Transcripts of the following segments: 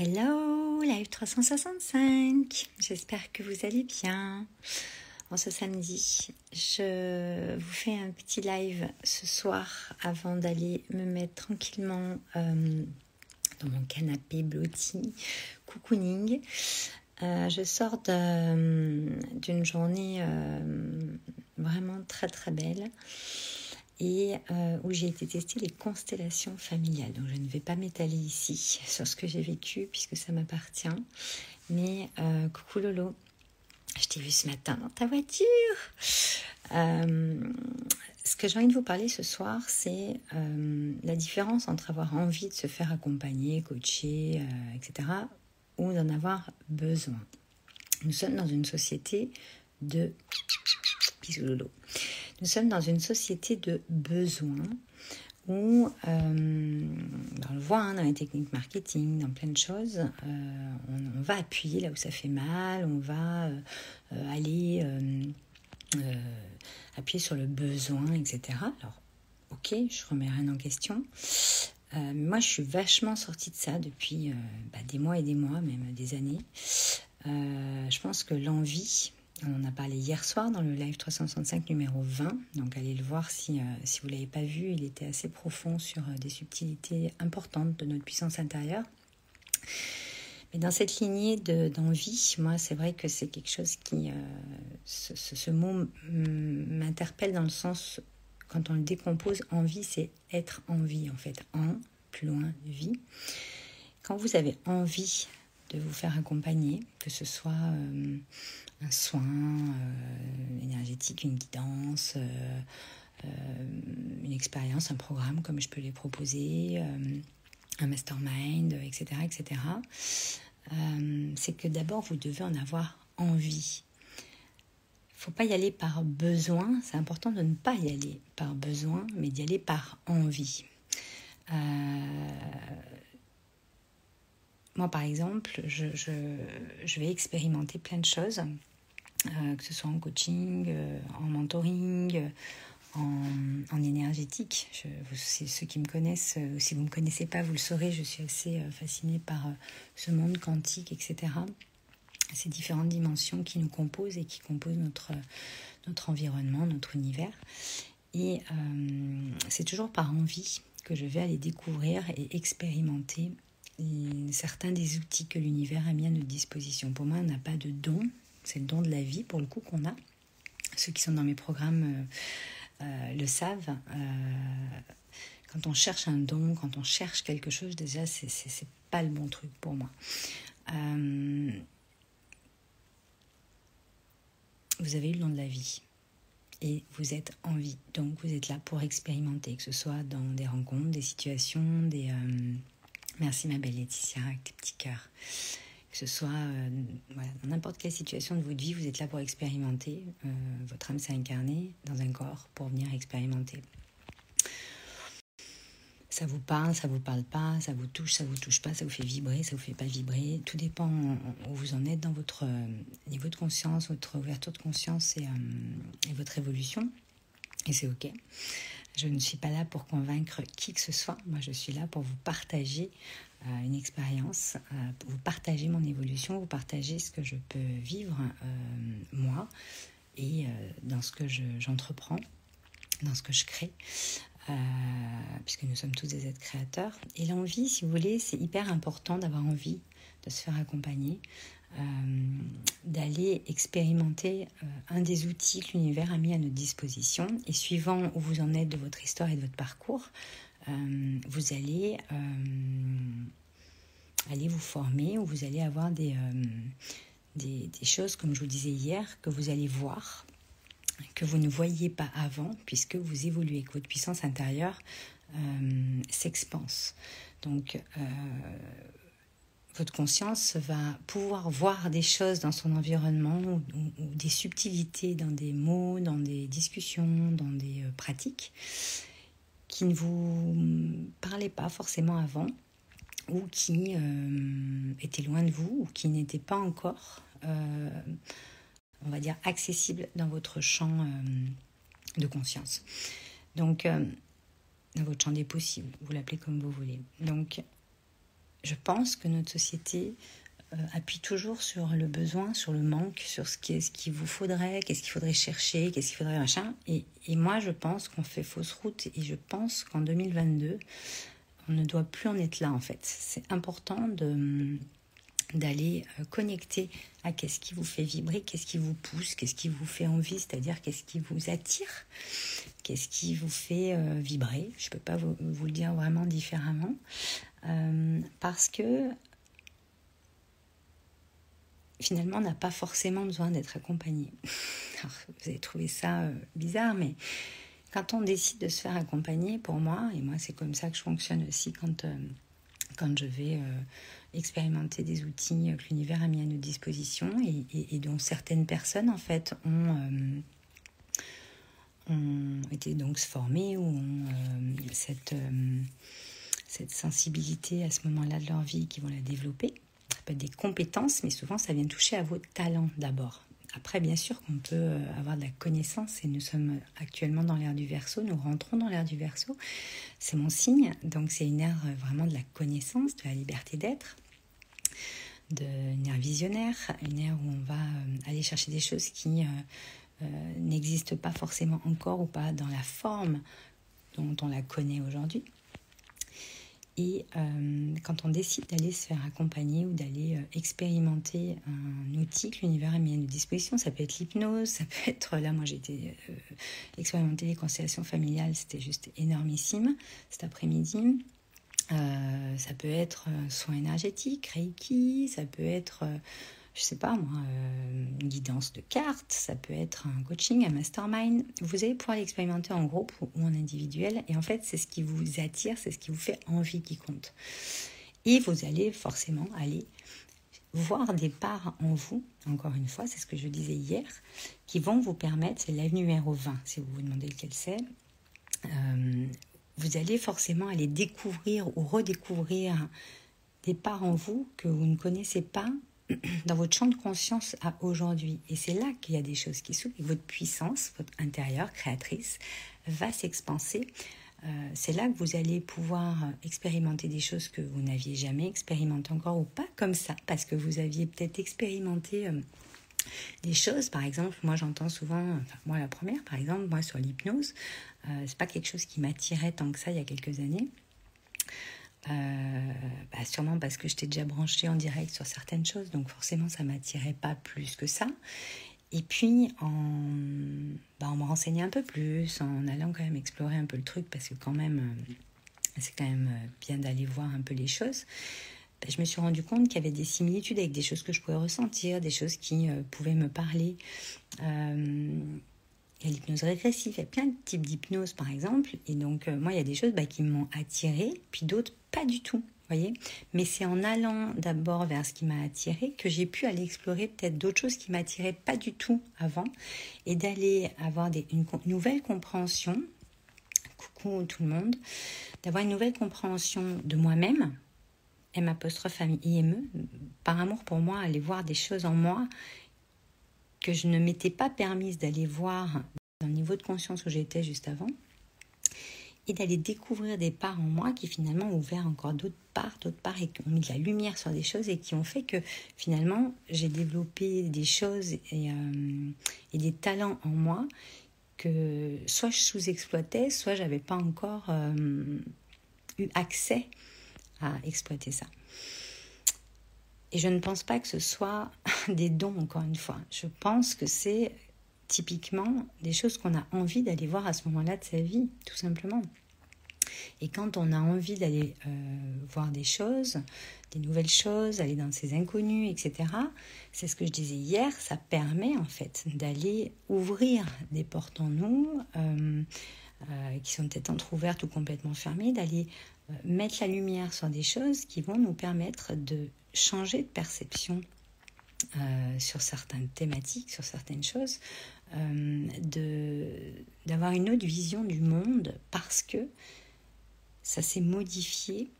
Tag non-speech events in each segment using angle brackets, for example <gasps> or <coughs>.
Hello, live 365. J'espère que vous allez bien. En ce samedi, je vous fais un petit live ce soir avant d'aller me mettre tranquillement euh, dans mon canapé blotti, cocooning. Euh, je sors d'une journée euh, vraiment très très belle et euh, où j'ai été tester les constellations familiales. Donc je ne vais pas m'étaler ici sur ce que j'ai vécu puisque ça m'appartient. Mais euh, coucou Lolo, je t'ai vu ce matin dans ta voiture. Euh, ce que j'ai envie de vous parler ce soir, c'est la différence entre avoir envie de se faire accompagner, coacher, etc., ou d'en avoir besoin. Nous sommes dans une société de... Bisous Lolo. Nous sommes dans une société de besoins où, euh, on le voit hein, dans les techniques marketing, dans plein de choses, euh, on, va appuyer là où ça fait mal, on va euh, aller appuyer sur le besoin, etc. Alors, ok, je remets rien en question. moi, je suis vachement sortie de ça depuis bah, des mois et des mois, même des années. je pense que l'envie, on en a parlé hier soir dans le live 365 numéro 20, donc allez le voir si, euh, vous ne l'avez pas vu, il était assez profond sur euh, des subtilités importantes de notre puissance intérieure. Mais dans cette lignée d'envie, moi c'est vrai que c'est quelque chose qui... Euh, ce, ce, mot m'interpelle dans le sens, quand on le décompose, envie c'est être en vie en fait, en, plus loin, vie. Quand vous avez envie de vous faire accompagner, que ce soit un soin euh, énergétique, une guidance, euh, euh, une expérience, un programme comme je peux les proposer, un mastermind, etc. etc. c'est que d'abord vous devez en avoir envie. Il faut pas y aller par besoin, c'est important de ne pas y aller par besoin, mais d'y aller par envie. Moi, par exemple, je, vais expérimenter plein de choses euh, que ce soit en coaching, euh, en mentoring, euh, en, énergétique. Ceux qui me connaissent, si vous ne me connaissez pas, vous le saurez, je suis assez fascinée par ce monde quantique, etc. Ces différentes dimensions qui nous composent et qui composent notre environnement, notre univers. Et c'est toujours par envie que je vais aller découvrir et expérimenter certains des outils que l'univers a mis à notre disposition. Pour moi, on n'a pas de don, c'est le don de la vie pour le coup qu'on a. Ceux qui sont dans mes programmes euh, euh, le savent. Euh, quand on cherche un don, quand on cherche quelque chose, déjà, c'est, pas le bon truc pour moi. vous avez eu le don de la vie et vous êtes en vie. Donc vous êtes là pour expérimenter, que ce soit dans des rencontres, des situations, des... Merci ma belle Laetitia avec tes petits cœurs que ce soit euh, dans n'importe quelle situation de votre vie, vous êtes là pour expérimenter. Euh, votre âme s'est incarnée dans un corps pour venir expérimenter. Ça vous parle, ça vous parle pas, ça vous touche, ça vous touche pas, ça vous fait vibrer, ça vous fait pas vibrer. Tout dépend où vous en êtes dans votre euh, niveau de conscience, votre ouverture de conscience et votre évolution. Et c'est ok. Je ne suis pas là pour convaincre qui que ce soit. Moi, je suis là pour vous partager euh, une expérience, euh, vous partager mon évolution, vous partager ce que je peux vivre euh, moi et dans ce que j'entreprends, dans ce que je crée. puisque nous sommes tous des êtres créateurs. Et l'envie, si vous voulez, c'est hyper important d'avoir envie de se faire accompagner, d'aller expérimenter un des outils que l'univers a mis à notre disposition. Et suivant où vous en êtes de votre histoire et de votre parcours, euh, vous allez euh, aller vous former ou vous allez avoir euh, des, des, choses, comme je vous disais hier, que vous allez voir, que vous ne voyiez pas avant, puisque vous évoluez, que votre puissance intérieure s'expanse. Donc, votre conscience va pouvoir voir des choses dans son environnement ou, des subtilités dans des mots, dans des discussions, dans des pratiques qui ne vous parlaient pas forcément avant ou qui euh, étaient loin de vous ou qui n'étaient pas encore, euh, on va dire, accessibles dans votre champ euh, de conscience. Donc, dans votre champ des possibles, vous l'appelez comme vous voulez. Donc, je pense que notre société euh, appuie toujours sur le besoin, sur le manque, sur ce qu'il vous faudrait, qu'est-ce qu'il faudrait chercher, qu'est-ce qu'il faudrait machin. Et, et moi, je pense qu'on fait fausse route et je pense qu'en 2022, on ne doit plus en être là en fait. C'est important de d'aller euh, connecter à qu'est-ce qui vous fait vibrer, qu'est-ce qui vous pousse, qu'est-ce qui vous fait envie, c'est-à-dire qu'est-ce qui vous attire, qu'est-ce qui vous fait euh, vibrer. Je ne peux pas vous, le dire vraiment différemment. Parce que finalement, on n'a pas forcément besoin d'être accompagné. <laughs> vous avez trouvé ça euh, bizarre, mais quand on décide de se faire accompagner, pour moi, et moi c'est comme ça que je fonctionne aussi quand, euh, quand je vais euh, expérimenter des outils que l'univers a mis à notre disposition et, dont certaines personnes en fait ont, ont été donc formées ou ont cette, cette sensibilité à ce moment-là de leur vie qui vont la développer des compétences, mais souvent ça vient toucher à vos talents d'abord. Après, bien sûr qu'on peut euh, avoir de la connaissance et nous sommes actuellement dans l'ère du verso, nous rentrons dans l'ère du verso. C'est mon signe, donc c'est une ère euh, vraiment de la connaissance, de la liberté d'être, de, une ère visionnaire, une ère où on va euh, aller chercher des choses qui n'existent pas forcément encore ou pas dans la forme dont on la connaît aujourd'hui. Et euh, quand on décide d'aller se faire accompagner ou d'aller euh, expérimenter un outil que l'univers a mis à notre disposition, ça peut être l'hypnose, ça peut être, là moi j'ai été euh, expérimenter les constellations familiales, c'était juste énormissime cet après-midi. ça peut être soin énergétique, Reiki, ça peut être je sais pas moi, euh, une guidance de cartes, ça peut être un coaching, un mastermind. Vous allez pouvoir l'expérimenter en groupe ou en individuel. Et en fait, c'est ce qui vous attire, c'est ce qui vous fait envie qui compte. Et vous allez forcément aller voir des parts en vous, encore une fois, c'est ce que je disais hier, qui vont vous permettre, c'est l'avenue numéro 20, si vous vous demandez lequel c'est, euh, vous allez forcément aller découvrir ou redécouvrir des parts en vous que vous ne connaissez pas dans votre champ de conscience à aujourd'hui. Et c'est là qu'il y a des choses qui s'ouvrent. Votre puissance, votre intérieur créatrice, va s'expanser. Euh, c'est là que vous allez pouvoir expérimenter des choses que vous n'aviez jamais expérimentées encore ou pas comme ça, parce que vous aviez peut-être expérimenté euh, des choses. Par exemple, moi j'entends souvent, enfin, moi la première, par exemple, moi sur l'hypnose, euh, c'est pas quelque chose qui m'attirait tant que ça il y a quelques années. Euh, bah, sûrement parce que j'étais déjà branchée en direct sur certaines choses, donc forcément ça m'attirait pas plus que ça. Et puis en, bah, en me renseignant un peu plus, en allant quand même explorer un peu le truc, parce que quand même, euh, c'est quand même euh, bien d'aller voir un peu les choses. Bah, je me suis rendu compte qu'il y avait des similitudes avec des choses que je pouvais ressentir, des choses qui pouvaient me parler. Il y a l'hypnose régressive, il y a plein de types d'hypnose par exemple. Et donc, euh, moi, il y a des choses bah, qui m'ont attirée, puis d'autres pas du tout. Voyez Mais c'est en allant d'abord vers ce qui m'a attiré que j'ai pu aller explorer peut-être d'autres choses qui m'attiraient pas du tout avant et d'aller avoir des, une, nouvelle compréhension. Coucou tout le monde. D'avoir une nouvelle compréhension de moi-même, M apostrophe IME, par amour pour moi, aller voir des choses en moi que je ne m'étais pas permise d'aller voir dans le niveau de conscience où j'étais juste avant, et d'aller découvrir des parts en moi qui finalement ont ouvert encore d'autres parts, d'autres parts, et qui ont mis de la lumière sur des choses et qui ont fait que finalement j'ai développé des choses et, euh, des talents en moi que soit je sous-exploitais, soit j'avais pas encore euh, eu accès à exploiter ça. Et je ne pense pas que ce soit <laughs> des dons, encore une fois. Je pense que c'est typiquement des choses qu'on a envie d'aller voir à ce moment-là de sa vie, tout simplement. Et quand on a envie d'aller euh, voir des choses, des nouvelles choses, aller dans ces inconnus, etc., c'est ce que je disais hier, ça permet en fait d'aller ouvrir des portes en nous euh, euh, qui sont peut-être entrouvertes ou complètement fermées, d'aller mettre la lumière sur des choses qui vont nous permettre de changer de perception euh, sur certaines thématiques, sur certaines choses, euh, d'avoir une autre vision du monde parce que ça s'est modifié,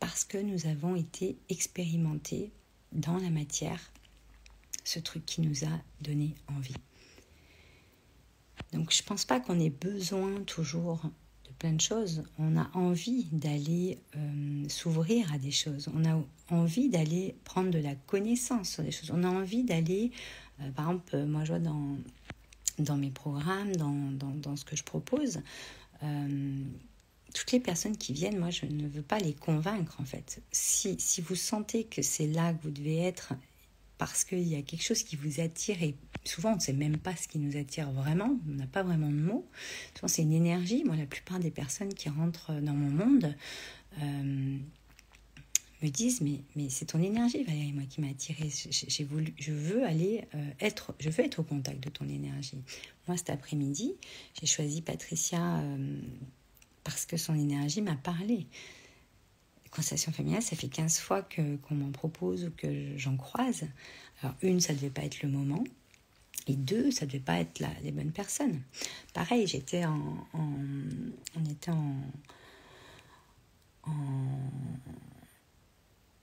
parce que nous avons été expérimentés dans la matière ce truc qui nous a donné envie. Donc je ne pense pas qu'on ait besoin toujours plein de choses, on a envie d'aller euh, s'ouvrir à des choses, on a envie d'aller prendre de la connaissance sur des choses, on a envie d'aller, euh, par exemple, euh, moi je vois dans, mes programmes, dans ce que je propose, toutes les personnes qui viennent, moi je ne veux pas les convaincre en fait. Si, si vous sentez que c'est là que vous devez être parce qu'il y a quelque chose qui vous attire et souvent on ne sait même pas ce qui nous attire vraiment, on n'a pas vraiment de mots. C'est une énergie. Moi, la plupart des personnes qui rentrent dans mon monde euh, me disent mais, mais c'est ton énergie Valérie, moi qui m'a attirée. J'ai voulu, je veux aller euh, être, je veux être au contact de ton énergie. Moi cet après-midi, j'ai choisi Patricia euh, parce que son énergie m'a parlé. Constellation familiale, ça fait 15 fois que, qu'on m'en propose ou que j'en croise. Alors, une, ça ne devait pas être le moment. Et deux, ça ne devait pas être les bonnes personnes. Pareil, j'étais en, on était en,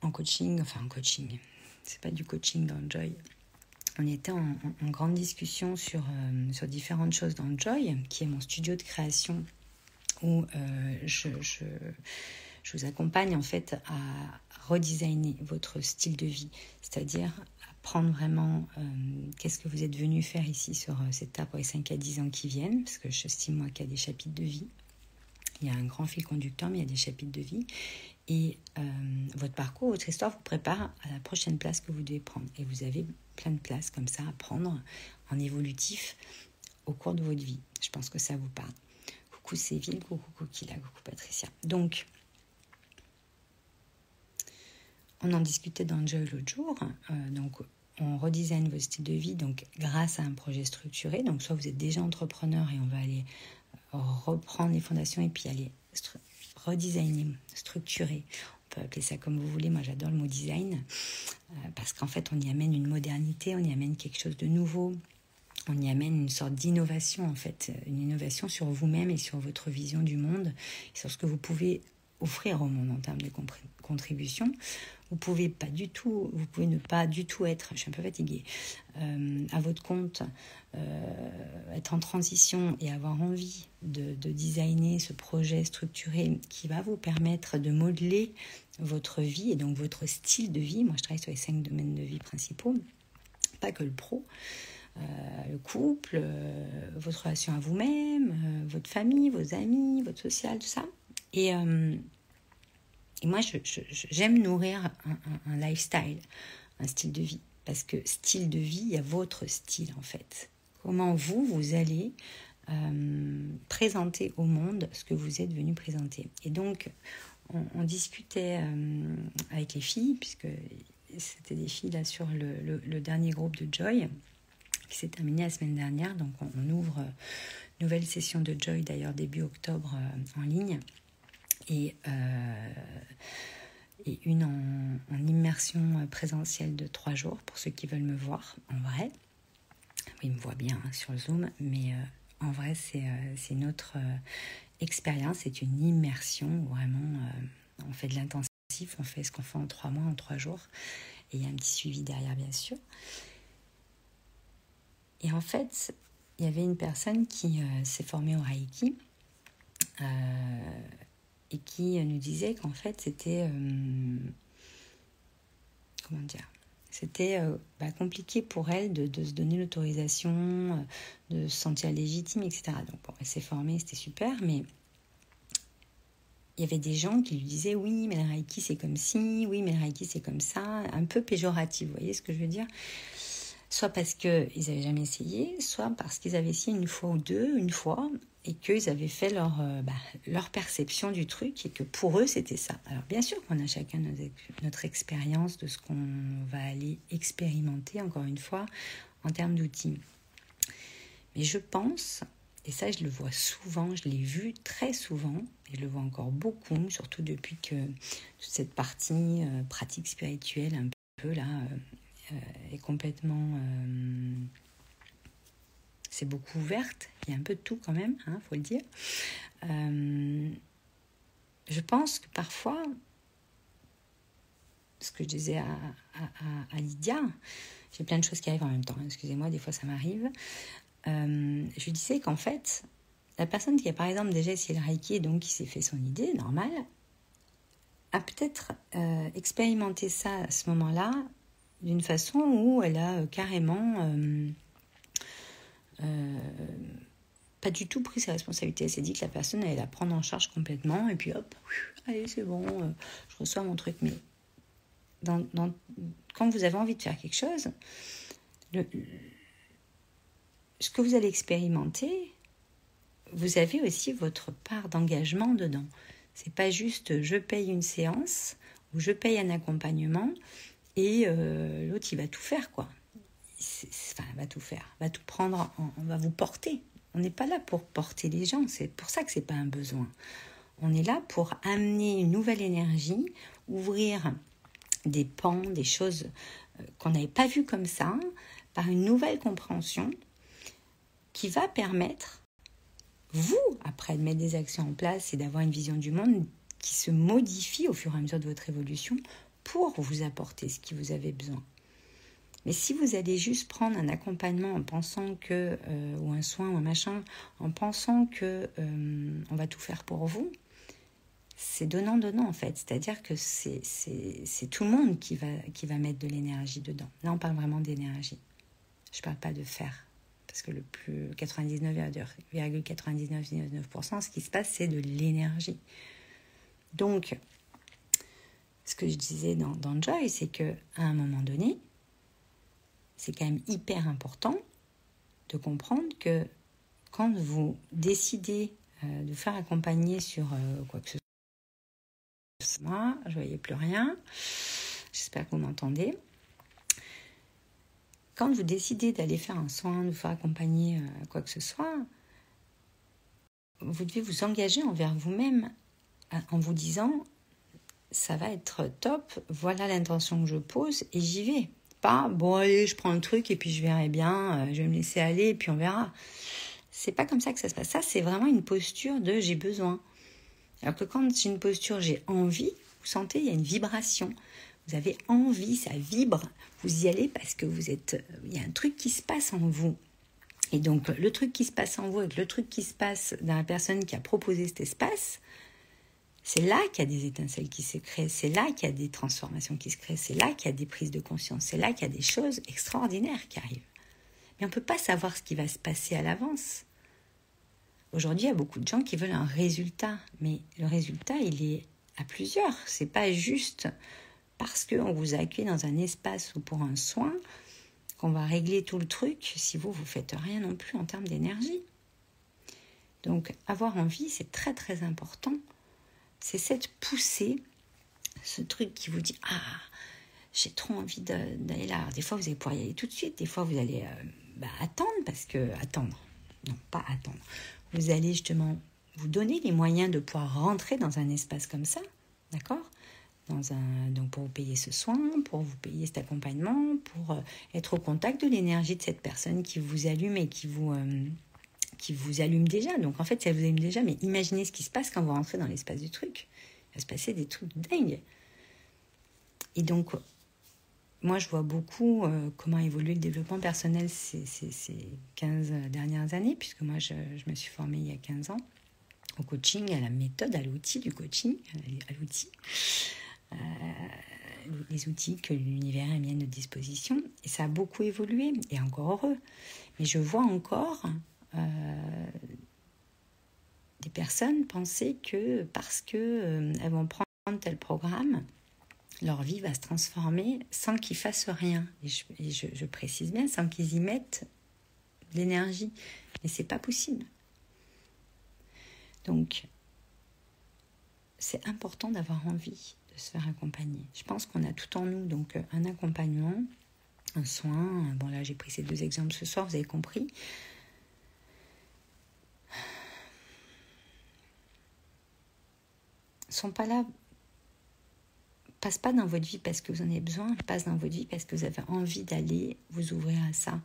en, coaching, enfin en coaching. C'est pas du coaching dans Joy. On était en, grande discussion sur, euh, sur différentes choses dans Joy, qui est mon studio de création où euh, je je vous accompagne en fait à redesigner votre style de vie, c'est-à-dire à prendre vraiment euh, qu'est-ce que vous êtes venu faire ici sur euh, cette table pour les 5 à 10 ans qui viennent, parce que j'estime moi qu'il y a des chapitres de vie. Il y a un grand fil conducteur, mais il y a des chapitres de vie. Et euh, votre parcours, votre histoire vous prépare à la prochaine place que vous devez prendre. Et vous avez plein de places comme ça à prendre en évolutif au cours de votre vie. Je pense que ça vous parle. Coucou Séville, coucou Coquilla, coucou Patricia. Donc, on en discutait dans Joy l'autre jour. Euh, donc, on redesign vos styles de vie donc grâce à un projet structuré. Donc, soit vous êtes déjà entrepreneur et on va aller euh, reprendre les fondations et puis aller redesigner, structurer. On peut appeler ça comme vous voulez. Moi, j'adore le mot design euh, parce qu'en fait, on y amène une modernité, on y amène quelque chose de nouveau. On y amène une sorte d'innovation, en fait, une innovation sur vous-même et sur votre vision du monde, sur ce que vous pouvez offrir au monde en termes de contribution. Vous pouvez pas du tout, vous pouvez ne pas du tout être, je suis un peu fatiguée, euh, à votre compte, euh, être en transition et avoir envie de, designer ce projet structuré qui va vous permettre de modeler votre vie et donc votre style de vie. Moi, je travaille sur les cinq domaines de vie principaux, pas que le pro. Euh, le couple, votre relation à vous-même, votre famille, vos amis, votre social, tout ça. Et et moi, j'aime nourrir un, lifestyle, un style de vie. Parce que style de vie, il y a votre style en fait. Comment vous, vous allez euh, présenter au monde ce que vous êtes venu présenter. Et donc, on, discutait euh, avec les filles, puisque c'était des filles là sur le, dernier groupe de Joy, qui s'est terminé la semaine dernière. Donc, on, ouvre une nouvelle session de Joy, d'ailleurs début octobre, euh, en ligne et, euh, et une en, immersion présentielle de trois jours pour ceux qui veulent me voir en vrai. ils me voient bien hein, sur Zoom, mais euh, en vrai, c'est euh, une autre expérience, c'est une immersion où vraiment on fait de l'intensif, on fait ce qu'on fait en trois mois, en trois jours, et il y a un petit suivi derrière, bien sûr. Et en fait, il y avait une personne qui s'est formée au Reiki et qui nous disait qu'en fait c'était euh, comment dire c'était euh, bah, compliqué pour elle de, se donner l'autorisation, euh, de se sentir légitime, etc. Donc bon, elle s'est formée, c'était super, mais il y avait des gens qui lui disaient oui, mais le Reiki c'est comme ci, oui, mais le Reiki c'est comme ça, un peu péjoratif, vous voyez ce que je veux dire Soit parce qu'ils n'avaient jamais essayé, soit parce qu'ils avaient essayé une fois ou deux, une fois, et qu'ils avaient fait leur, euh, bah, leur perception du truc et que pour eux c'était ça. Alors bien sûr qu'on a chacun notre, expérience de ce qu'on va aller expérimenter, encore une fois, en termes d'outils. Mais je pense, et ça je le vois souvent, je l'ai vu très souvent, et je le vois encore beaucoup, surtout depuis que toute cette partie euh, pratique spirituelle un peu là euh, est complètement c'est beaucoup ouverte, il y a un peu de tout quand même, il hein, faut le dire. Euh, je pense que parfois, ce que je disais à, à, Lydia, j'ai plein de choses qui arrivent en même temps, excusez-moi, des fois ça m'arrive. Euh, je disais qu'en fait, la personne qui a par exemple déjà essayé le Reiki et donc qui s'est fait son idée, normal, a peut-être euh, expérimenté ça à ce moment-là d'une façon où elle a carrément euh, pas du tout pris ses responsabilités. Elle s'est dit que la personne allait la prendre en charge complètement et puis hop, allez c'est bon, je reçois mon truc. Mais quand vous avez envie de faire quelque chose, ce que vous allez expérimenter, vous avez aussi votre part d'engagement dedans. C'est pas juste je paye une séance ou je paye un accompagnement et euh, l'autre il va tout faire quoi. Enfin, va tout faire, va tout prendre, on va vous porter. On n'est pas là pour porter les gens, c'est pour ça que c'est pas un besoin. On est là pour amener une nouvelle énergie, ouvrir des pans, des choses euh, qu'on n'avait pas vues comme ça, par une nouvelle compréhension qui va permettre, vous, après de mettre des actions en place et d'avoir une vision du monde qui se modifie au fur et à mesure de votre évolution pour vous apporter ce qui vous avez besoin. Mais si vous allez juste prendre un accompagnement en pensant que, euh, ou un soin ou un machin, en pensant que euh, on va tout faire pour vous, c'est donnant-donnant en fait. C'est-à-dire que c'est tout le monde qui va, qui va mettre de l'énergie dedans. Là, on parle vraiment d'énergie. Je ne parle pas de faire. Parce que le plus 99,99%, ce qui se passe, c'est de l'énergie. Donc, ce que je disais dans, dans Joy, c'est qu'à un moment donné, c'est quand même hyper important de comprendre que quand vous décidez euh, de faire accompagner sur euh, quoi que ce soit, moi, je voyais plus rien. J'espère que vous m'entendez. Quand vous décidez d'aller faire un soin, de vous faire accompagner euh, quoi que ce soit, vous devez vous engager envers vous-même en vous disant ça va être top, voilà l'intention que je pose et j'y vais pas bon allez je prends le truc et puis je verrai bien, euh, je vais me laisser aller et puis on verra. C'est pas comme ça que ça se passe. Ça c'est vraiment une posture de j'ai besoin. Alors que quand j'ai une posture j'ai envie, vous sentez il y a une vibration. Vous avez envie, ça vibre. Vous y allez parce que vous êtes il y a un truc qui se passe en vous. Et donc le truc qui se passe en vous avec le truc qui se passe dans la personne qui a proposé cet espace, c'est là qu'il y a des étincelles qui se créent, c'est là qu'il y a des transformations qui se créent, c'est là qu'il y a des prises de conscience, c'est là qu'il y a des choses extraordinaires qui arrivent. Mais on ne peut pas savoir ce qui va se passer à l'avance. Aujourd'hui, il y a beaucoup de gens qui veulent un résultat, mais le résultat, il est à plusieurs. C'est pas juste parce qu'on vous a accueilli dans un espace ou pour un soin qu'on va régler tout le truc si vous, vous faites rien non plus en termes d'énergie. Donc, avoir envie, c'est très très important c'est cette poussée, ce truc qui vous dit Ah, j'ai trop envie d'aller là. des fois, vous allez pouvoir y aller tout de suite. Des fois, vous allez euh, bah, attendre parce que. Attendre. Non, pas attendre. Vous allez justement vous donner les moyens de pouvoir rentrer dans un espace comme ça. D'accord? Dans un, donc pour vous payer ce soin, pour vous payer cet accompagnement, pour euh, être au contact de l'énergie de cette personne qui vous allume et qui vous, euh, qui vous allume déjà. Donc en fait, ça vous allume déjà, mais imaginez ce qui se passe quand vous rentrez dans l'espace du truc. Il va se passer des trucs dingues. Et donc, moi, je vois beaucoup euh, comment évolue le développement personnel ces, ces, ces, 15 dernières années, puisque moi, je, je, me suis formée il y a 15 ans au coaching, à la méthode, à l'outil du coaching, à l'outil. Euh, les outils que l'univers a mis à notre disposition. Et ça a beaucoup évolué, et encore heureux. Mais je vois encore euh, des personnes pensaient que parce qu'elles euh, vont prendre tel programme, leur vie va se transformer sans qu'ils fassent rien. Et, je, je, précise bien, sans qu'ils y mettent de l'énergie. Mais c'est pas possible. Donc, c'est important d'avoir envie de se faire accompagner. Je pense qu'on a tout en nous, donc euh, un accompagnement, un soin. Bon là, j'ai pris ces deux exemples ce soir, vous avez compris. Sont pas là, passent pas dans votre vie parce que vous en avez besoin, passent dans votre vie parce que vous avez envie d'aller vous ouvrir à ça.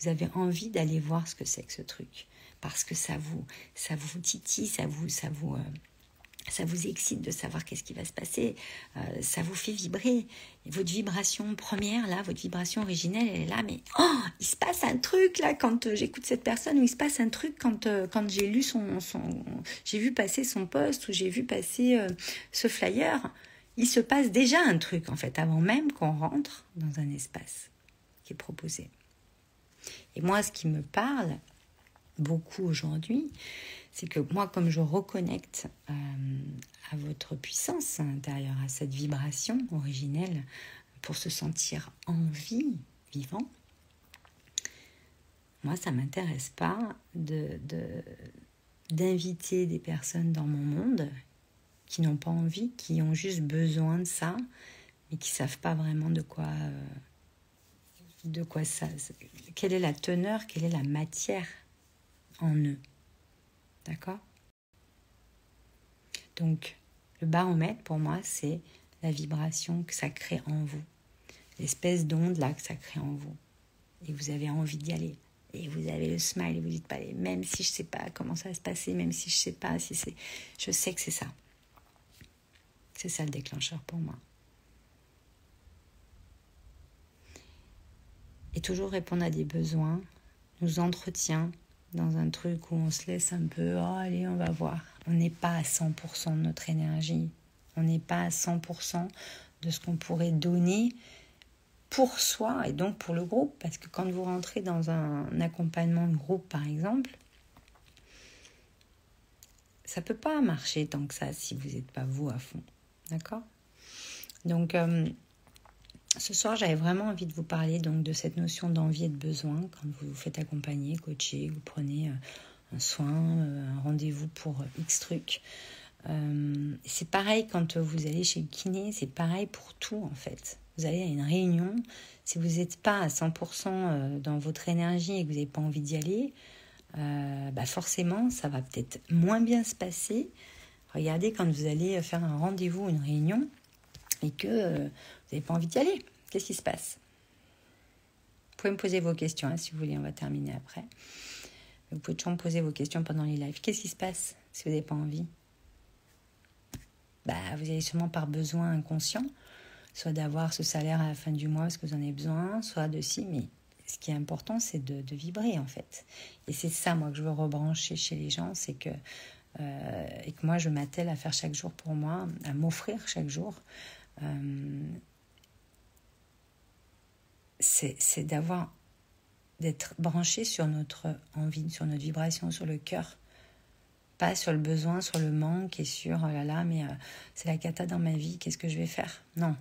Vous avez envie d'aller voir ce que c'est que ce truc. Parce que ça vous, ça vous titille, ça vous, ça vous, euh, ça vous excite de savoir qu'est-ce qui va se passer, euh, ça vous fait vibrer. Votre vibration première, là, votre vibration originelle, elle est là, mais oh, il se passe un truc là quand euh, j'écoute cette personne, ou il se passe un truc quand, euh, quand j'ai lu son, son j'ai vu passer son poste, ou j'ai vu passer ce flyer. Il se passe déjà un truc, en fait, avant même qu'on rentre dans un espace qui est proposé. Et moi, ce qui me parle beaucoup aujourd'hui, c'est que moi, comme je reconnecte euh, à votre puissance intérieure, à cette vibration originelle, pour se sentir en vie, vivant, moi, ça m'intéresse pas d'inviter des personnes dans mon monde qui n'ont pas envie, qui ont juste besoin de ça, mais qui ne savent pas vraiment de quoi, euh, de quoi ça, quelle est la teneur, quelle est la matière en eux. D'accord? Donc, le baromètre, pour moi, c'est la vibration que ça crée en vous. L'espèce d'onde là que ça crée en vous. Et vous avez envie d'y aller. Et vous avez le smile et vous dites pas, même si je sais pas comment ça va se passer, même si je sais pas si c'est. Je sais que c'est ça. C'est ça le déclencheur pour moi. Et toujours répondre à des besoins nous entretient dans un truc où on se laisse un peu, oh, allez, on va voir. On n'est pas à 100% de notre énergie. On n'est pas à 100% de ce qu'on pourrait donner pour soi et donc pour le groupe. Parce que quand vous rentrez dans un accompagnement de groupe, par exemple, ça peut pas marcher tant que ça si vous n'êtes pas vous à fond. D'accord? Donc, euh, ce soir, j'avais vraiment envie de vous parler donc de cette notion d'envie et de besoin quand vous vous faites accompagner, coacher, vous prenez euh, un soin, euh, un rendez-vous pour X trucs. Euh, c'est pareil quand vous allez chez le kiné, c'est pareil pour tout en fait. Vous allez à une réunion, si vous n'êtes pas à 100% dans votre énergie et que vous n'avez pas envie d'y aller, bah forcément ça va peut-être moins bien se passer. Regardez quand vous allez faire un rendez-vous, une réunion, et que vous n'avez pas envie d'y aller. Qu'est-ce qui se passe? Vous pouvez me poser vos questions hein, si vous voulez, on va terminer après. Vous pouvez toujours me poser vos questions pendant les lives. Qu'est-ce qui se passe si vous n'avez pas envie? Bah, Vous avez sûrement par besoin inconscient, soit d'avoir ce salaire à la fin du mois parce que vous en avez besoin, soit de si, mais ce qui est important, c'est de, vibrer en fait. Et c'est ça, moi, que je veux rebrancher chez les gens, c'est que, euh, et que moi, je m'attelle à faire chaque jour pour moi, à m'offrir chaque jour. Euh, c'est d'avoir d'être branché sur notre envie, sur notre vibration, sur le cœur, pas sur le besoin, sur le manque et sur oh là là, mais euh, c'est la cata dans ma vie, qu'est-ce que je vais faire? Non,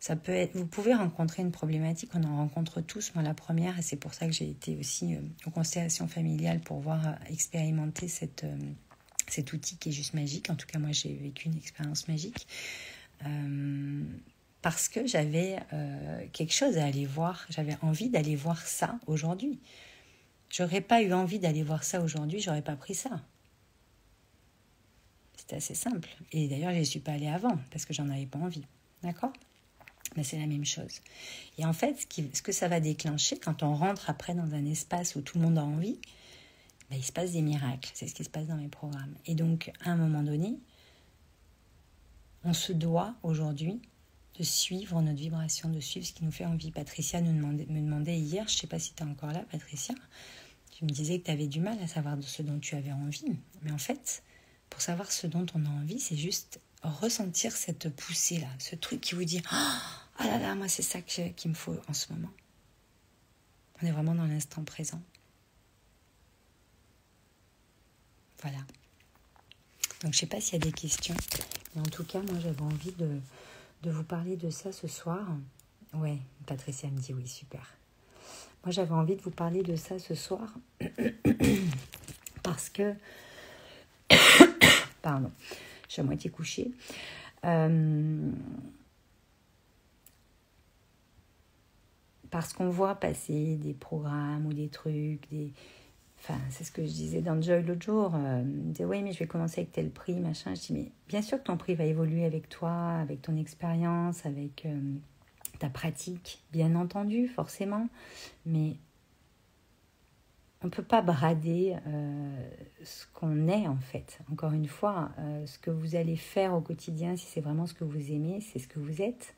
ça peut être. Vous pouvez rencontrer une problématique, on en rencontre tous. Moi, la première, et c'est pour ça que j'ai été aussi euh, aux constellations familiales pour voir euh, expérimenter cette, cet outil qui est juste magique. En tout cas, moi, j'ai vécu une expérience magique parce que j'avais euh, quelque chose à aller voir, j'avais envie d'aller voir ça aujourd'hui. J'aurais pas eu envie d'aller voir ça aujourd'hui, j'aurais pas pris ça. C'était assez simple. Et d'ailleurs, je n'y suis pas allée avant parce que j'en avais pas envie. D'accord? Mais c'est la même chose. Et en fait, ce, ce, que ça va déclencher quand on rentre après dans un espace où tout le monde a envie, ben, il se passe des miracles. C'est ce qui se passe dans mes programmes. Et donc, à un moment donné, on se doit aujourd'hui de suivre notre vibration, de suivre ce qui nous fait envie. Patricia nous demandait, me demandait hier, je ne sais pas si tu es encore là, Patricia, tu me disais que tu avais du mal à savoir de ce dont tu avais envie. Mais en fait, pour savoir ce dont on a envie, c'est juste ressentir cette poussée-là, ce truc qui vous dit Ah oh là là, moi c'est ça qu'il me faut en ce moment. On est vraiment dans l'instant présent. Voilà. Donc je ne sais pas s'il y a des questions, mais en tout cas, moi j'avais envie de, vous parler de ça ce soir. Ouais, Patricia me dit oui, super. Moi, j'avais envie de vous parler de ça ce soir <coughs> parce que. <coughs> Pardon, je suis à moitié couchée. Euh, parce qu'on voit passer des programmes ou des trucs, des, C'est ce que je disais dans Joy l'autre jour. Euh, disait, oui, mais je vais commencer avec tel prix, machin. Je dis, mais bien sûr que ton prix va évoluer avec toi, avec ton expérience, avec euh, ta pratique, bien entendu, forcément. Mais on ne peut pas brader euh, ce qu'on est en fait. Encore une fois, euh, ce que vous allez faire au quotidien, si c'est vraiment ce que vous aimez, c'est ce que vous êtes.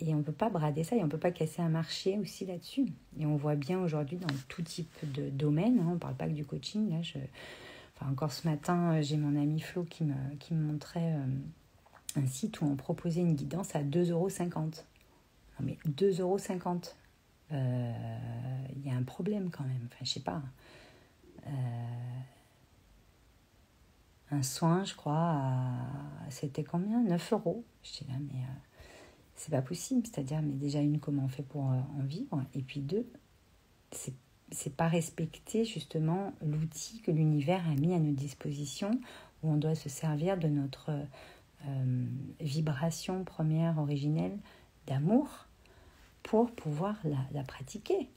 Et on ne peut pas brader ça et on ne peut pas casser un marché aussi là-dessus. Et on voit bien aujourd'hui dans tout type de domaine, hein, on ne parle pas que du coaching. Là, je... enfin, encore ce matin, j'ai mon ami Flo qui me, qui me montrait un site où on proposait une guidance à 2,50 euros. Non mais 2,50 euros il euh, y a un problème quand même. Enfin, je sais pas. Euh, un soin, je crois, c'était combien? 9 euros? Je dis là, mais euh, c'est pas possible. C'est-à-dire, mais déjà, une, comment on fait pour en vivre? Et puis deux, c'est c'est pas respecter justement l'outil que l'univers a mis à notre disposition où on doit se servir de notre vibration première originelle d'amour pour pouvoir la, pratiquer.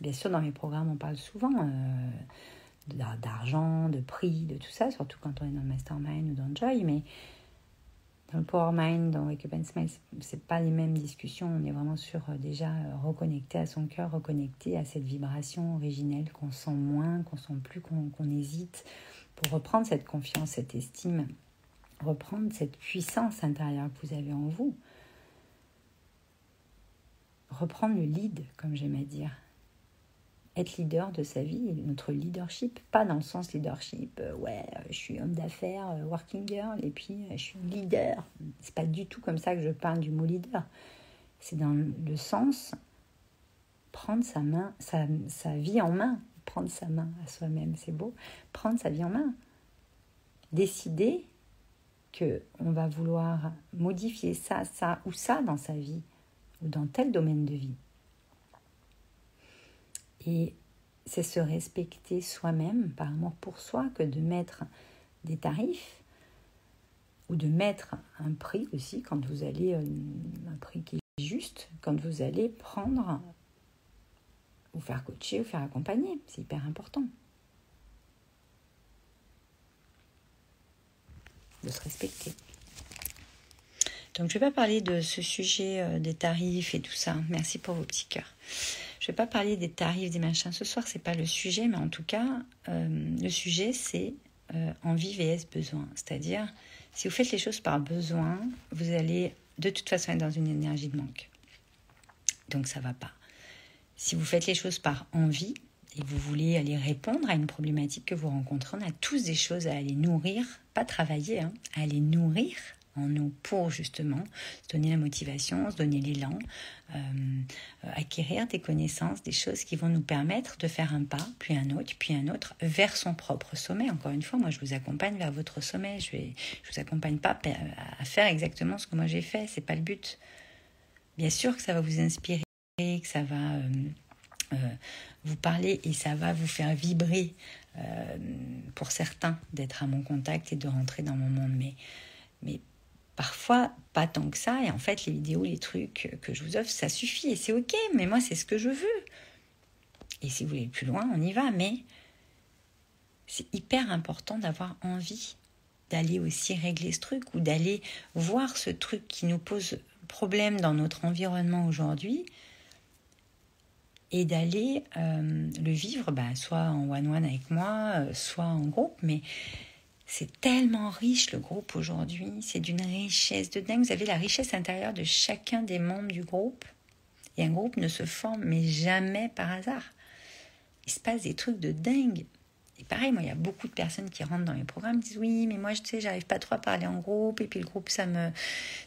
Bien sûr, dans mes programmes, on parle souvent euh, d'argent, de prix, de tout ça, surtout quand on est dans le mastermind ou dans joy, mais dans le power mind, dans Wake Up and Smile, c'est pas les mêmes discussions. On est vraiment sur euh, déjà euh, reconnecter à son cœur, reconnecter à cette vibration originelle qu'on sent moins, qu'on sent plus, qu'on hésite, pour reprendre cette confiance, cette estime, reprendre cette puissance intérieure que vous avez en vous reprendre le lead, comme j'aime à dire. Être leader de sa vie, notre leadership, pas dans le sens leadership, euh, ouais, euh, je suis homme d'affaires, euh, working girl, et puis je suis leader. C'est pas du tout comme ça que je parle du mot leader. C'est dans le sens prendre sa main, sa, sa vie en main, prendre sa main à soi-même, c'est beau, prendre sa vie en main. Décider que on va vouloir modifier ça, ça ou ça dans sa vie ou dans tel domaine de vie. Et c'est se respecter soi-même par amour pour soi que de mettre des tarifs ou de mettre un prix aussi quand vous allez, euh, un prix qui est juste, quand vous allez prendre ou faire coacher ou faire accompagner. C'est hyper important. De se respecter. Donc, je ne vais pas parler de ce sujet euh, des tarifs et tout ça. Merci pour vos petits cœurs. Je ne vais pas parler des tarifs, des machins ce soir, c'est pas le sujet, mais en tout cas, euh, le sujet, c'est euh, envie vs besoin? C'est-à-dire, si vous faites les choses par besoin, vous allez de toute façon être dans une énergie de manque. Donc, ça va pas. Si vous faites les choses par envie, et vous voulez aller répondre à une problématique que vous rencontrez, on a tous des choses à aller nourrir, pas travailler, hein, à aller nourrir en nous pour justement se donner la motivation, se donner l'élan, euh, acquérir des connaissances, des choses qui vont nous permettre de faire un pas, puis un autre, puis un autre, vers son propre sommet. Encore une fois, moi je vous accompagne vers votre sommet. Je ne vous accompagne pas à faire exactement ce que moi j'ai fait. C'est pas le but. Bien sûr que ça va vous inspirer, que ça va euh, euh, vous parler et ça va vous faire vibrer pour certains d'être à mon contact et de rentrer dans mon monde. Mais, mais Parfois, pas tant que ça. Et en fait, les vidéos, les trucs que je vous offre, ça suffit. Et c'est OK. Mais moi, c'est ce que je veux. Et si vous voulez plus loin, on y va. Mais c'est hyper important d'avoir envie d'aller aussi régler ce truc ou d'aller voir ce truc qui nous pose problème dans notre environnement aujourd'hui et d'aller euh, le vivre, bah, soit en one-one avec moi, euh, soit en groupe, mais c'est tellement riche le groupe aujourd'hui, c'est d'une richesse de dingue. Vous avez la richesse intérieure de chacun des membres du groupe. Et un groupe ne se forme mais jamais par hasard. Il se passe des trucs de dingue. Et pareil, moi, il y a beaucoup de personnes qui rentrent dans mes programmes, disent oui, mais moi, je sais, j'arrive pas trop à parler en groupe, et puis le groupe, ça me,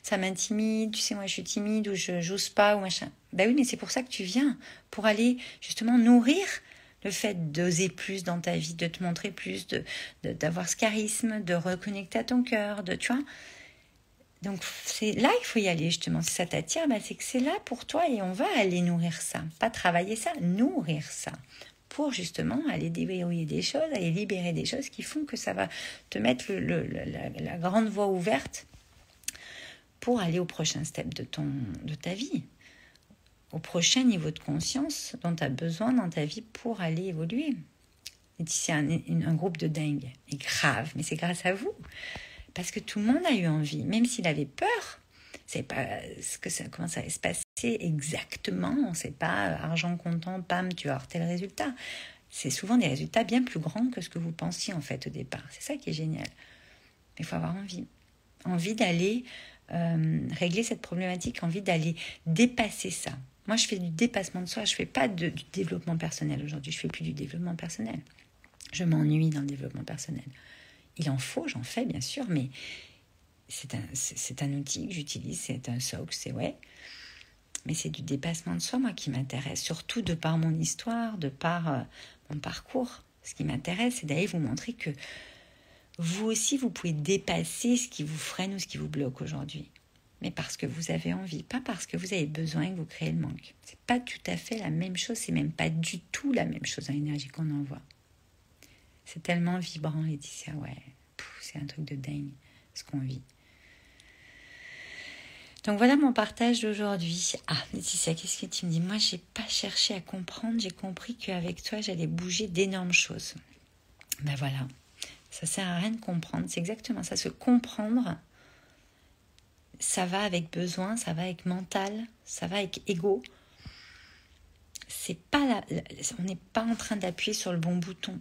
ça m'intimide. Tu sais, moi, je suis timide ou je j'ose pas ou machin. Ben oui, mais c'est pour ça que tu viens, pour aller justement nourrir le fait d'oser plus dans ta vie, de te montrer plus, de d'avoir ce charisme, de reconnecter à ton cœur, de tu vois. Donc c'est là il faut y aller justement. Si ça t'attire, bah, c'est que c'est là pour toi et on va aller nourrir ça, pas travailler ça, nourrir ça pour justement aller déverrouiller des choses, aller libérer des choses qui font que ça va te mettre le, la, la, grande voie ouverte pour aller au prochain step de, ton, de ta vie au prochain niveau de conscience dont tu as besoin dans ta vie pour aller évoluer. Et c'est un, groupe de dingue. Et grave, mais c'est grâce à vous. Parce que tout le monde a eu envie, même s'il avait peur. C'est pas ce que ça, comment ça allait se passer, exactement, c'est pas argent comptant, pam, tu vas tel résultat. C'est souvent des résultats bien plus grands que ce que vous pensiez en fait au départ. C'est ça qui est génial. Il faut avoir envie. Envie d'aller euh, régler cette problématique, envie d'aller dépasser ça. Moi, je fais du dépassement de soi, je fais pas du développement personnel aujourd'hui, je fais plus du développement personnel. Je m'ennuie dans le développement personnel. Il en faut, j'en fais bien sûr, mais c'est un, c'est un outil que j'utilise, c'est un socle, c'est ouais. Mais c'est du dépassement de soi, moi, qui m'intéresse, surtout de par mon histoire, de par euh, mon parcours. Ce qui m'intéresse, c'est d'aller vous montrer que vous aussi, vous pouvez dépasser ce qui vous freine ou ce qui vous bloque aujourd'hui mais parce que vous avez envie, pas parce que vous avez besoin et que vous créez le manque. C'est pas tout à fait la même chose, c'est même pas du tout la même chose à l'énergie qu'on envoie. C'est tellement vibrant, Laetitia, ouais, c'est un truc de dingue ce qu'on vit. Donc voilà mon partage d'aujourd'hui. Ah, Laetitia, qu'est-ce que tu me dis? Moi, j'ai pas cherché à comprendre, j'ai compris qu'avec toi, j'allais bouger d'énormes choses. Ben voilà, ça sert à rien de comprendre, c'est exactement ça, se comprendre ça va avec besoin, ça va avec mental, ça va avec ego. C'est pas on n'est pas en train d'appuyer sur le bon bouton.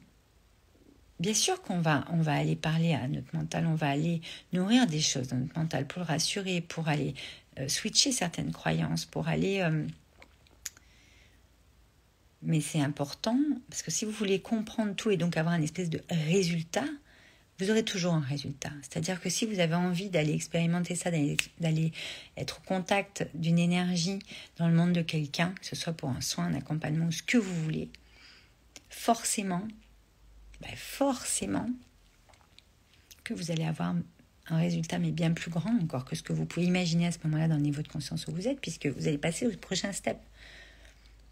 Bien sûr qu'on va, on va aller parler à notre mental, on va aller nourrir des choses dans notre mental pour le rassurer, pour aller euh, switcher certaines croyances, pour aller. Euh, mais c'est important parce que si vous voulez comprendre tout et donc avoir un espèce de résultat, vous aurez toujours un résultat. C'est-à-dire que si vous avez envie d'aller expérimenter ça, d'aller être au contact d'une énergie dans le monde de quelqu'un, que ce soit pour un soin, un accompagnement, ce que vous voulez, forcément, ben forcément que vous allez avoir un résultat, mais bien plus grand encore que ce que vous pouvez imaginer à ce moment-là dans le niveau de conscience où vous êtes, puisque vous allez passer au prochain step.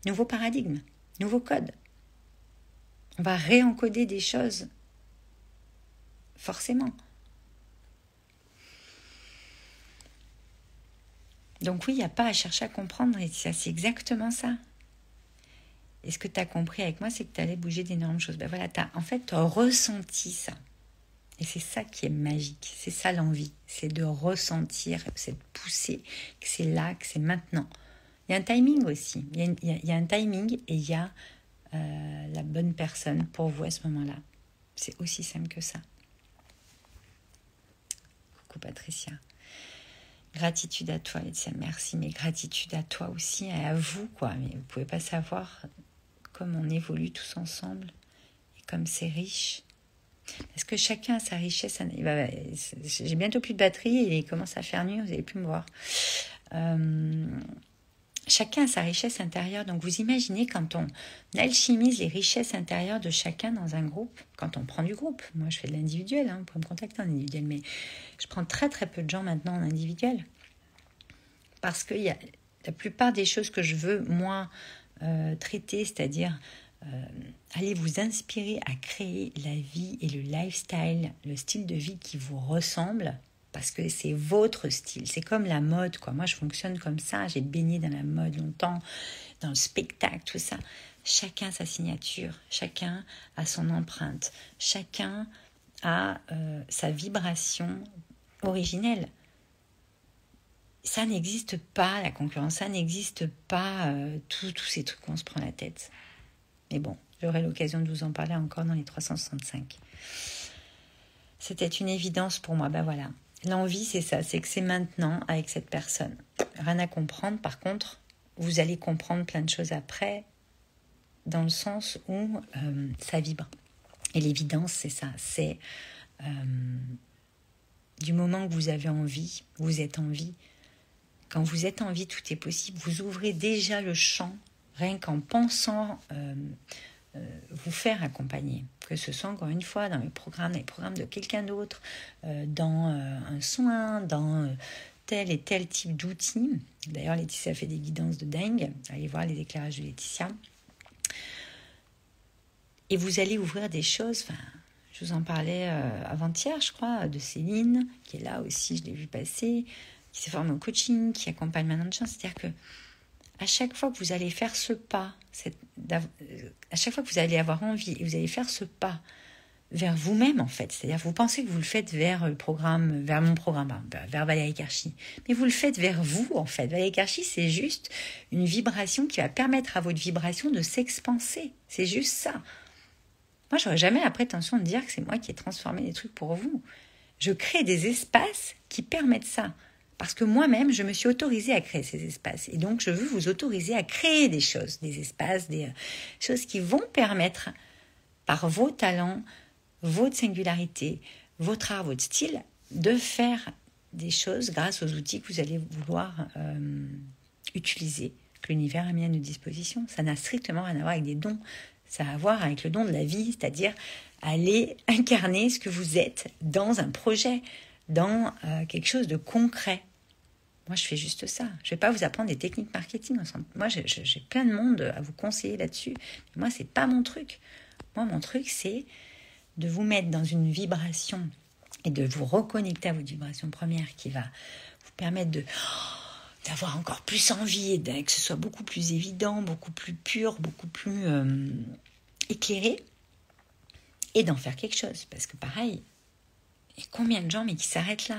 Nouveau paradigme, nouveau code. On va réencoder des choses forcément. Donc oui, il n'y a pas à chercher à comprendre, et ça c'est exactement ça. Et ce que tu as compris avec moi, c'est que tu allais bouger d'énormes choses. Ben voilà, as, en fait, ressenti ça. Et c'est ça qui est magique, c'est ça l'envie, c'est de ressentir cette poussée, que c'est là, que c'est maintenant. Il y a un timing aussi, il y a, un timing et il y a euh, la bonne personne pour vous à ce moment-là. C'est aussi simple que ça. Patricia. Gratitude à toi. Merci, mais gratitude à toi aussi et à vous, quoi. Mais vous pouvez pas savoir comme on évolue tous ensemble et comme c'est riche. Parce que chacun a sa richesse. J'ai bientôt plus de batterie et il commence à faire nuit, vous n'allez plus me voir. Euh, chacun a sa richesse intérieure. Donc vous imaginez quand on alchimise les richesses intérieures de chacun dans un groupe, quand on prend du groupe. Moi je fais de l'individuel, hein, vous pouvez me contacter en individuel, mais je prends très très peu de gens maintenant en individuel. Parce que la plupart des choses que je veux, moi, euh, traiter, c'est-à-dire euh, aller vous inspirer à créer la vie et le lifestyle, le style de vie qui vous ressemble, parce que c'est votre style. C'est comme la mode, quoi. Moi, je fonctionne comme ça. J'ai baigné dans la mode longtemps, dans le spectacle, tout ça. Chacun sa signature, chacun a son empreinte, chacun a euh, sa vibration originelle. Ça n'existe pas, la concurrence, ça n'existe pas, euh, tous ces trucs qu'on se prend la tête. Mais bon, j'aurai l'occasion de vous en parler encore dans les 365. C'était une évidence pour moi. Ben voilà, L'envie, c'est ça, c'est que c'est maintenant avec cette personne. Rien à comprendre, par contre, vous allez comprendre plein de choses après, dans le sens où euh, ça vibre. Et l'évidence, c'est ça, c'est euh, du moment que vous avez envie, vous êtes en vie. Quand vous êtes en vie, tout est possible. Vous ouvrez déjà le champ, rien qu'en pensant euh, vous faire accompagner, que ce soit encore une fois dans les programmes, dans les programmes de quelqu'un d'autre, euh, dans euh, un soin, dans tel et tel type d'outils. D'ailleurs, Laetitia fait des guidances de dingue. Allez voir les éclairages de Laetitia. Et vous allez ouvrir des choses. Je vous en parlais avant-hier, je crois, de Céline, qui est là aussi, je l'ai vu passer, qui s'est formée au coaching, qui accompagne maintenant de chance. C'est-à-dire que à chaque fois que vous allez faire ce pas, à chaque fois que vous allez avoir envie et vous allez faire ce pas vers vous-même en fait. C'est-à-dire vous pensez que vous le faites vers le programme, vers mon programme, hein, vers Valérie Karchi. Mais vous le faites vers vous en fait. Valérie Karchi, c'est juste une vibration qui va permettre à votre vibration de s'expanser. C'est juste ça. Moi, j'aurais jamais la prétention de dire que c'est moi qui ai transformé les trucs pour vous. Je crée des espaces qui permettent ça. Parce que moi-même, je me suis autorisée à créer ces espaces. Et donc, je veux vous autoriser à créer des choses, des espaces, des euh, choses qui vont permettre, par vos talents, votre singularité, votre art, votre style, de faire des choses grâce aux outils que vous allez vouloir euh, utiliser, que l'univers a mis à notre disposition. Ça n'a strictement rien à voir avec des dons. Ça a à voir avec le don de la vie, c'est-à-dire aller incarner ce que vous êtes dans un projet, dans euh, quelque chose de concret. Moi, je fais juste ça. Je ne vais pas vous apprendre des techniques marketing. Moi, j'ai plein de monde à vous conseiller là-dessus. Moi, c'est pas mon truc. Moi, mon truc, c'est de vous mettre dans une vibration et de vous reconnecter à votre vibration première qui va vous permettre <gasps> d'avoir encore plus envie et que ce soit beaucoup plus évident, beaucoup plus pur, beaucoup plus euh, éclairé et d'en faire quelque chose. Parce que pareil, a combien de gens mais qui s'arrêtent là?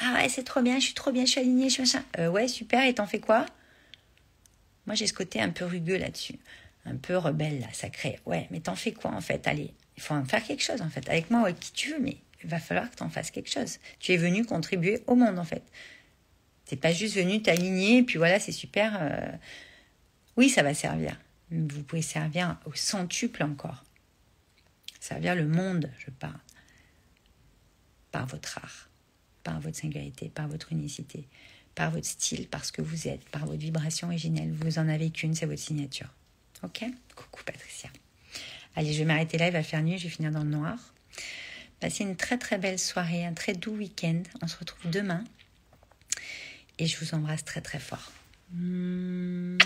Ah ouais, c'est trop bien, je suis trop bien, je suis alignée, je suis machin. Euh, ouais, super, et t'en fais quoi? Moi j'ai ce côté un peu rugueux là-dessus, un peu rebelle là, sacré. Ouais, mais t'en fais quoi en fait? Allez, il faut en faire quelque chose en fait, avec moi ou avec qui tu veux, mais il va falloir que tu en fasses quelque chose. Tu es venu contribuer au monde en fait. C'est pas juste venu t'aligner et puis voilà, c'est super. Euh. Oui, ça va servir. Vous pouvez servir au centuple encore. Servir le monde, je parle. Par votre art, par votre singularité, par votre unicité, par votre style, par ce que vous êtes, par votre vibration originelle. Vous en avez qu'une, c'est votre signature. Ok? Coucou Patricia. Allez, je vais m'arrêter là, il va faire nuit, je vais finir dans le noir. Passez une très très belle soirée, un très doux week-end. On se retrouve demain. Et je vous embrasse très très fort. Mmh.